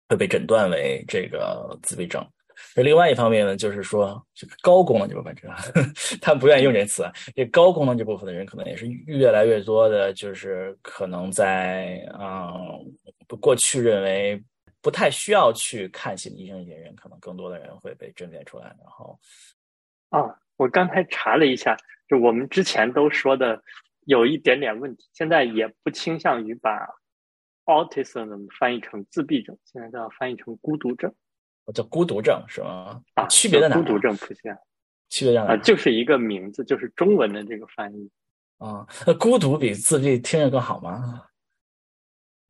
会被诊断为这个自闭症。而另外一方面呢，就是说这个高功能这部分，他们不愿意用这词。这高功能这部分的人，可能也是越来越多的，就是可能在嗯，不，过去认为不太需要去看心理医生一些人，可能更多的人会被甄别出来。然后，啊，我刚才查了一下，就我们之前都说的有一点点问题，现在也不倾向于把 autism 翻译成自闭症，现在都要翻译成孤独症。叫孤独症是吗？啊，区别在哪？孤独症出现，区别在哪？啊，就是一个名字，就是中文的这个翻译。啊，那孤独比自闭听着更好吗？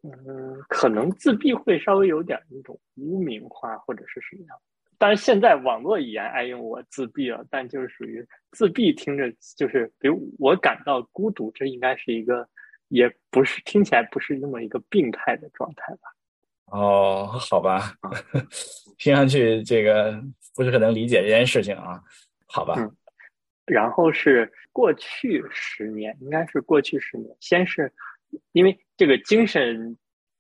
嗯，可能自闭会稍微有点那种污名化或者是什么样。当然，现在网络语言爱用我自闭了，但就是属于自闭，听着就是，比如我感到孤独，这应该是一个，也不是听起来不是那么一个病态的状态吧。哦，好吧，听上去这个不是很能理解这件事情啊，好吧。然后是过去十年，应该是过去十年，先是因为这个精神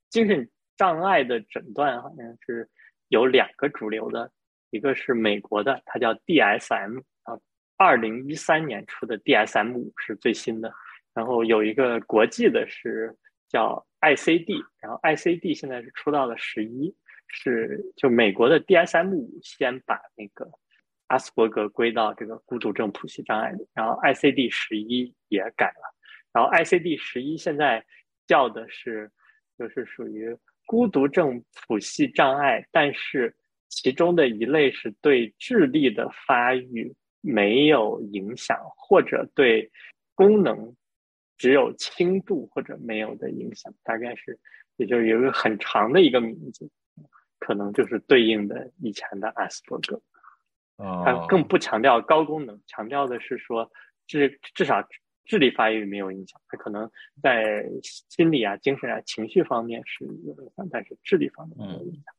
精神障碍的诊断好像是有两个主流的，一个是美国的，它叫 DSM 啊，二零一三年出的 DSM 五是最新的，然后有一个国际的是。叫 ICD，然后 ICD 现在是出到了十一，是就美国的 DSM 五先把那个阿斯伯格归到这个孤独症谱系障碍里，然后 ICD 十一也改了，然后 ICD 十一现在叫的是就是属于孤独症谱系障碍，但是其中的一类是对智力的发育没有影响，或者对功能只有轻度或者没有的影响，大概是也就是有一个很长的一个名字，可能就是对应的以前的阿斯伯格。它更不强调高功能，强调的是说至至少智力发育没有影响。它可能在心理啊、精神啊、情绪方面是有影响，但是智力方面没有影响。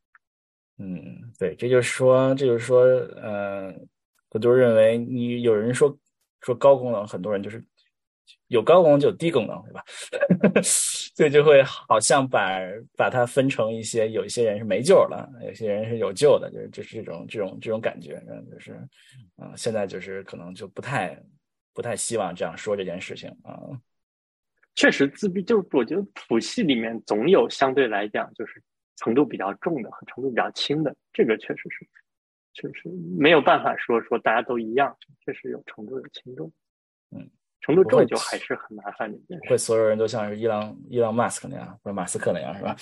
嗯，对，这就是说，这就是说，呃，我就认为你有人说说高功能，很多人就是。有高功能就有低功能，对吧？所以就会好像把把它分成一些，有一些人是没救了，有些人是有救的，就是就是这种这种这种感觉，就是啊，现在就是可能就不太不太希望这样说这件事情啊。确实，自闭就是我觉得谱系里面总有相对来讲就是程度比较重的和程度比较轻的，这个确实是，确实没有办法说说大家都一样，确实有程度有轻重，嗯。程度重就还是很麻烦的。会所有人都像是伊朗伊朗马斯克那样，或者马斯克那样，是吧？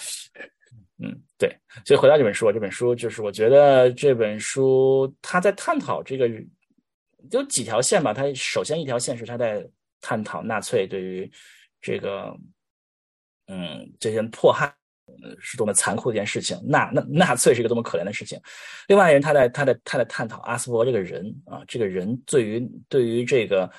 嗯，对。所以回到这本书，这本书就是我觉得这本书他在探讨这个有几条线吧。他首先一条线是他在探讨纳粹对于这个嗯这些迫害是多么残酷的一件事情。纳纳纳粹是一个多么可怜的事情。另外一人他在他在他在探讨阿斯伯这个人啊，这个人对于对于这个。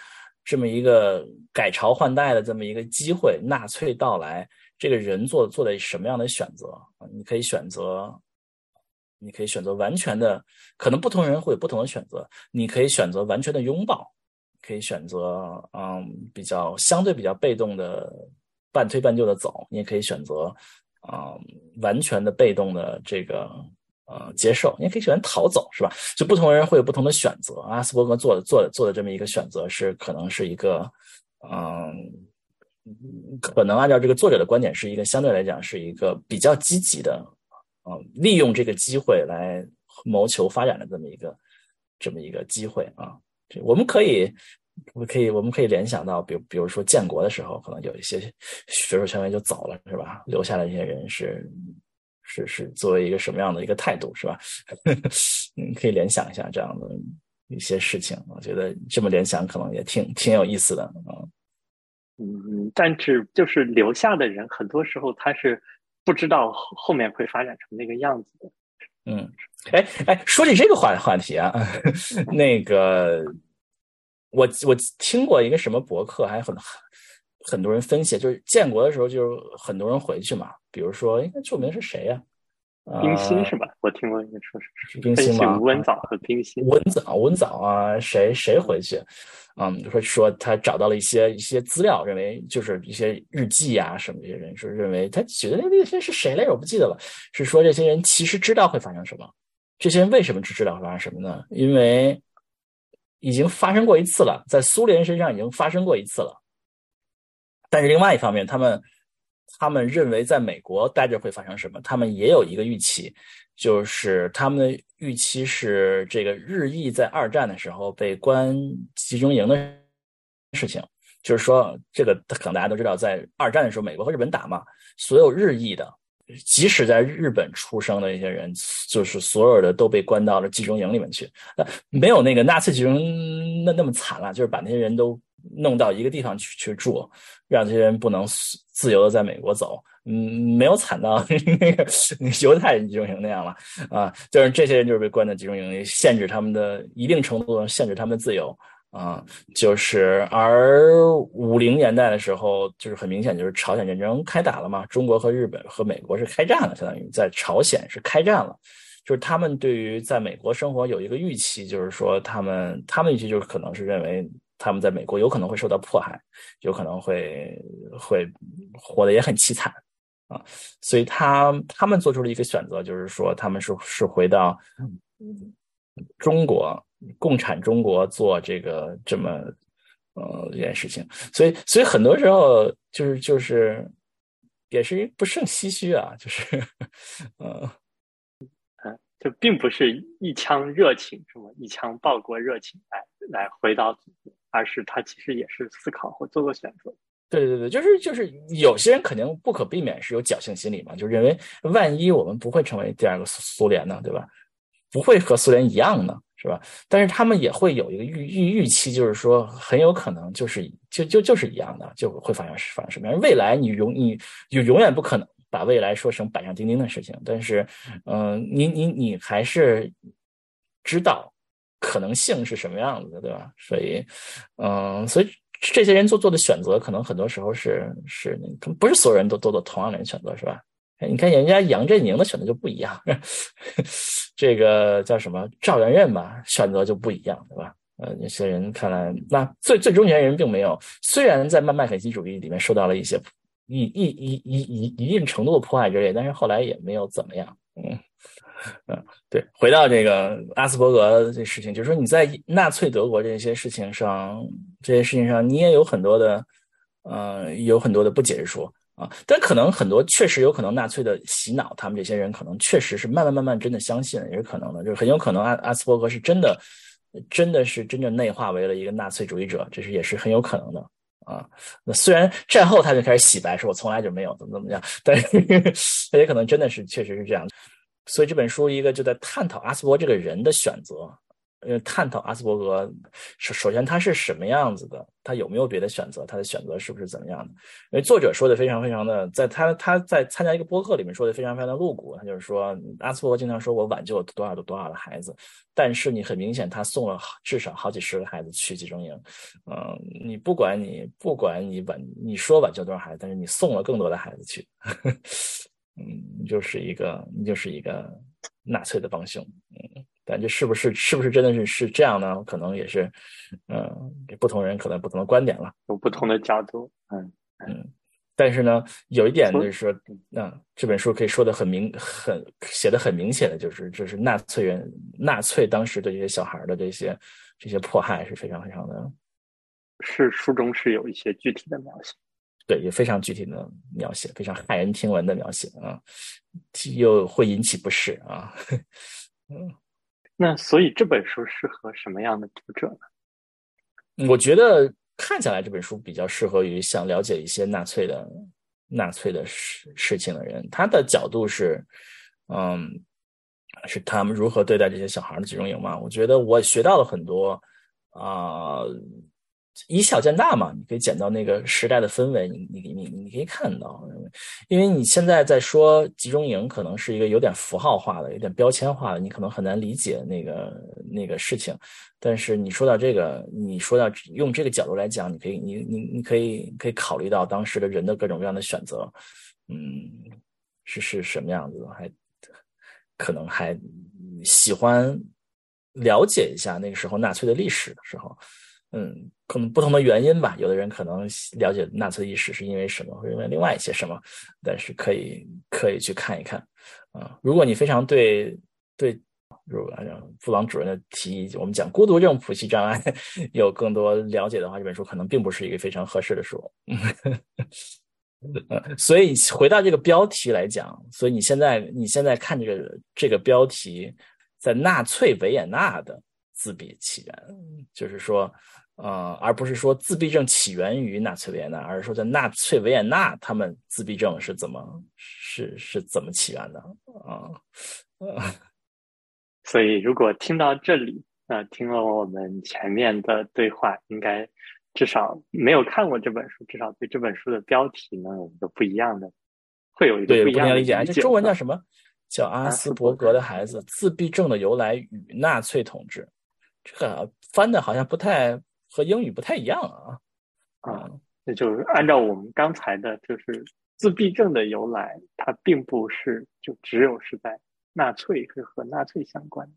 这么一个改朝换代的这么一个机会，纳粹到来，这个人做做的什么样的选择？你可以选择，你可以选择完全的，可能不同人会有不同的选择。你可以选择完全的拥抱，可以选择嗯比较相对比较被动的半推半就的走，你也可以选择啊完全的被动的这个。呃，接受，你也可以选择逃走，是吧？就不同人会有不同的选择。阿斯伯格做的做的做的这么一个选择，是可能是一个，嗯，可能按照这个作者的观点，是一个相对来讲是一个比较积极的，嗯，利用这个机会来谋求发展的这么一个这么一个机会啊。这我们可以，我可以，我们可以联想到，比如比如说建国的时候，可能有一些学术权威就走了，是吧？留下来一些人是。是是作为一个什么样的一个态度是吧？你，可以联想一下这样的一些事情。我觉得这么联想可能也挺挺有意思的啊。嗯，但是就是留下的人，很多时候他是不知道后后面会发展成那个样子的。嗯，哎哎，说起这个话话题啊，那个我我听过一个什么博客，还很很多人分析，就是建国的时候，就是很多人回去嘛。比如说，应该著名是谁呀？冰心是吧？我听过一个说是冰心吗？温早和冰心。温早，温早啊，谁谁回去？嗯，说说他找到了一些一些资料，认为就是一些日记啊什么这些人说认为他觉得那些是谁来着？我不记得了。是说这些人其实知道会发生什么？这些人为什么知知道会发生什么呢？因为已经发生过一次了，在苏联身上已经发生过一次了。但是另外一方面，他们。他们认为在美国待着会发生什么？他们也有一个预期，就是他们的预期是这个日裔在二战的时候被关集中营的事情。就是说，这个可能大家都知道，在二战的时候，美国和日本打嘛，所有日裔的，即使在日本出生的一些人，就是所有的都被关到了集中营里面去。那没有那个纳粹集中那那么惨了，就是把那些人都。弄到一个地方去去住，让这些人不能自由的在美国走，嗯，没有惨到 那个犹太人集中营那样了啊，就是这些人就是被关在集中营里，限制他们的一定程度上限制他们的自由啊，就是而五零年代的时候，就是很明显就是朝鲜战争开打了嘛，中国和日本和美国是开战了，相当于在朝鲜是开战了，就是他们对于在美国生活有一个预期，就是说他们他们预期就是可能是认为。他们在美国有可能会受到迫害，有可能会会活得也很凄惨啊，所以他他们做出了一个选择，就是说他们是是回到中国共产中国做这个这么呃一件事情，所以所以很多时候就是就是也是不胜唏嘘啊，就是嗯。就并不是一腔热情，什么一腔报国热情来来回到祖国，而是他其实也是思考或做做选择。对对对，就是就是有些人肯定不可避免是有侥幸心理嘛，就认为万一我们不会成为第二个苏苏联呢，对吧？不会和苏联一样呢，是吧？但是他们也会有一个预预预期，就是说很有可能就是就就就是一样的，就会发生发生什么样？未来你永你就永远不可能。把未来说成板上钉钉的事情，但是，嗯，你你你还是知道可能性是什么样子的，对吧？所以，嗯，所以这些人做做的选择，可能很多时候是是，不是所有人都都做同样的选择，是吧？你看人家杨振宁的选择就不一样，这个叫什么赵元任吧，选择就不一样，对吧？呃，那些人看来，那最最终人并没有，虽然在麦麦肯锡主义里面受到了一些。一一一一一一定程度的迫害之类，但是后来也没有怎么样。嗯嗯，对，回到这个阿斯伯格这事情，就是说你在纳粹德国这些事情上，这些事情上，你也有很多的，呃，有很多的不解之处啊。但可能很多确实有可能纳粹的洗脑，他们这些人可能确实是慢慢慢慢真的相信，也是可能的，就是很有可能阿阿斯伯格是真的，真的是真正内化为了一个纳粹主义者，这是也是很有可能的。啊，那虽然战后他就开始洗白，说我从来就没有怎么怎么样，但是也可能真的是确实是这样。所以这本书一个就在探讨阿斯伯这个人的选择。呃，探讨阿斯伯格首首先他是什么样子的，他有没有别的选择，他的选择是不是怎么样的？因为作者说的非常非常的，在他他在参加一个播客里面说的非常非常的露骨，他就是说阿斯伯格经常说我挽救多少多少的孩子，但是你很明显他送了至少好几十个孩子去集中营，嗯，你不管你不管你挽你说挽救多少孩子，但是你送了更多的孩子去，呵 呵嗯，你就是一个你就是一个纳粹的帮凶，嗯。但这是不是是不是真的是是这样呢？可能也是，嗯，给不同人可能不同的观点了，有不同的角度，嗯嗯。但是呢，有一点就是说，那这本书可以说的很明，很写的很明显的就是，就是纳粹人、纳粹当时对这些小孩的这些这些迫害是非常非常的，是书中是有一些具体的描写，对，也非常具体的描写，非常骇人听闻的描写啊，又会引起不适啊，嗯。那所以这本书适合什么样的读者呢？我觉得看下来这本书比较适合于想了解一些纳粹的纳粹的事事情的人。他的角度是，嗯，是他们如何对待这些小孩的集中营嘛？我觉得我学到了很多啊。以小见大嘛，你可以捡到那个时代的氛围，你你你你可以看到，因为你现在在说集中营，可能是一个有点符号化的、有点标签化的，你可能很难理解那个那个事情。但是你说到这个，你说到用这个角度来讲，你可以你你你可以可以考虑到当时的人的各种各样的选择，嗯，是是什么样子的，还可能还喜欢了解一下那个时候纳粹的历史的时候。嗯，可能不同的原因吧。有的人可能了解纳粹历史是因为什么，或者因为另外一些什么，但是可以可以去看一看。啊，如果你非常对对，如按照布朗主任的提议，我们讲孤独症谱系障碍 有更多了解的话，这本书可能并不是一个非常合适的书。所以回到这个标题来讲，所以你现在你现在看这个这个标题，在纳粹维也纳的自闭起源，就是说。呃，而不是说自闭症起源于纳粹维也纳，而是说在纳粹维也纳，他们自闭症是怎么是是怎么起源的啊？所以如果听到这里，那听了我们前面的对话，应该至少没有看过这本书，至少对这本书的标题呢有一个不一样的，会有一个不一样的理解。这中文叫什么？叫阿斯伯格的孩子，自闭症的由来与纳粹统治。这个翻的好像不太。和英语不太一样啊，啊，那就是按照我们刚才的，就是自闭症的由来，它并不是就只有是在纳粹是和纳粹相关的。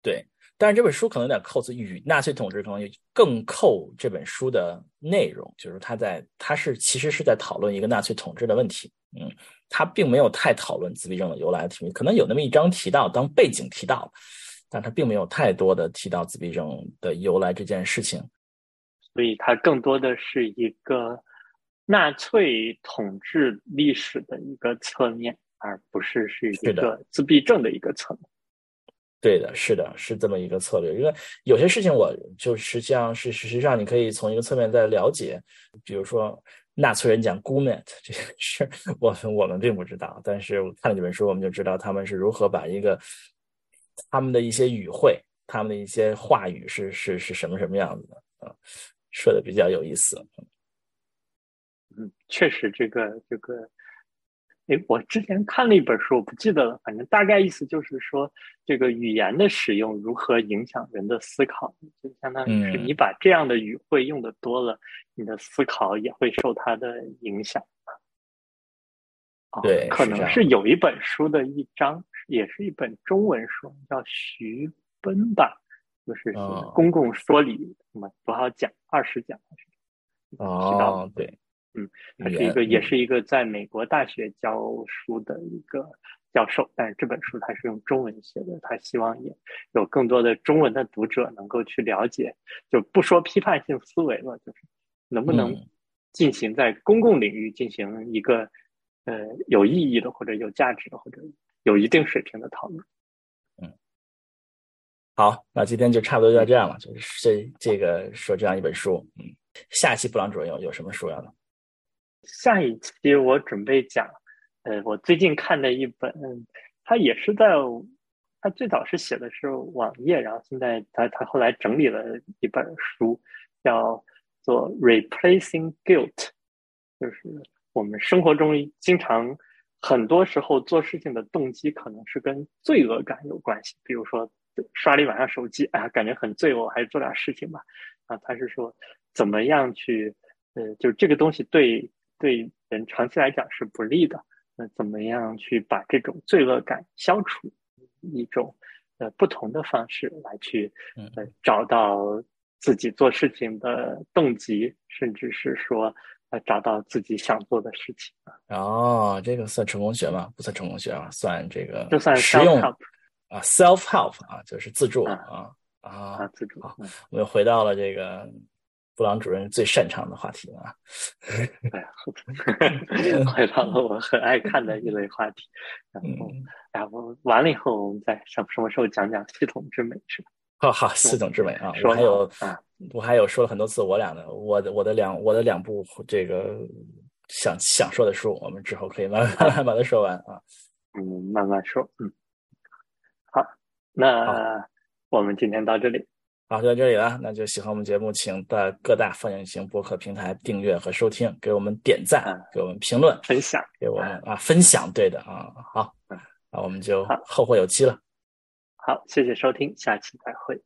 对，但是这本书可能有点扣子，与纳粹统治可能更扣这本书的内容，就是他在他是其实是在讨论一个纳粹统治的问题，嗯，他并没有太讨论自闭症的由来的题目，可能有那么一章提到当背景提到，但他并没有太多的提到自闭症的由来这件事情。所以它更多的是一个纳粹统治历史的一个侧面，而不是是一个自闭症的一个侧面。对的，是的，是这么一个策略。因为有些事情，我就实际上是实际上你可以从一个侧面在了解，比如说纳粹人讲 “Gumet” 这件事，我我们并不知道，但是我看了这本书，我们就知道他们是如何把一个他们的一些语汇，他们的一些话语是是是什么什么样子的啊，说的比较有意思。嗯，确实，这个这个。哎，我之前看了一本书，我不记得了。反正大概意思就是说，这个语言的使用如何影响人的思考，就相当于是你把这样的语汇用的多了，你的思考也会受它的影响。对，可能是有一本书的一章，也是一本中文书，叫徐奔吧，就是公共说理什么多少讲二十讲还是？哦，对。嗯，他是一个，也是一个在美国大学教书的一个教授，但是这本书他是用中文写的，他希望也有更多的中文的读者能够去了解，就不说批判性思维了，就是能不能进行在公共领域进行一个呃有意义的或者有价值的或者有一定水平的讨论。好，那今天就差不多就这样了，就是这这个说这样一本书，嗯，下期布朗主任有有什么书要的？下一期我准备讲，呃，我最近看的一本，他也是在，他最早是写的是网页，然后现在他他后来整理了一本书，叫做《Replacing Guilt》，就是我们生活中经常很多时候做事情的动机可能是跟罪恶感有关系，比如说刷了一晚上手机，啊，感觉很罪恶，还是做点事情吧。啊，他是说怎么样去，呃，就是这个东西对。对人长期来讲是不利的。那怎么样去把这种罪恶感消除？一种呃不同的方式来去呃找到自己做事情的动机，甚至是说呃找到自己想做的事情。哦，这个算成功学吗？不算成功学啊，算这个就算实用啊，self help 啊，就是自助啊啊，自助。我们回到了这个。布朗主任最擅长的话题啊，回到了我很爱看的一类话题。然后，然后完了以后，我们再什什么时候讲讲系统之美是吧？好好，系统之美啊！我还有啊，我还有说了很多次我俩的，我的我的两我的两部这个想想说的书，我们之后可以慢慢把它说完啊。嗯，慢慢说。嗯，好，那我们今天到这里。好，就到这里了。那就喜欢我们节目，请在各大放映型播客平台订阅和收听，给我们点赞，给我们评论、分享，给我们啊分享。对的啊，好，那我们就后会有期了。好，谢谢收听，下期再会。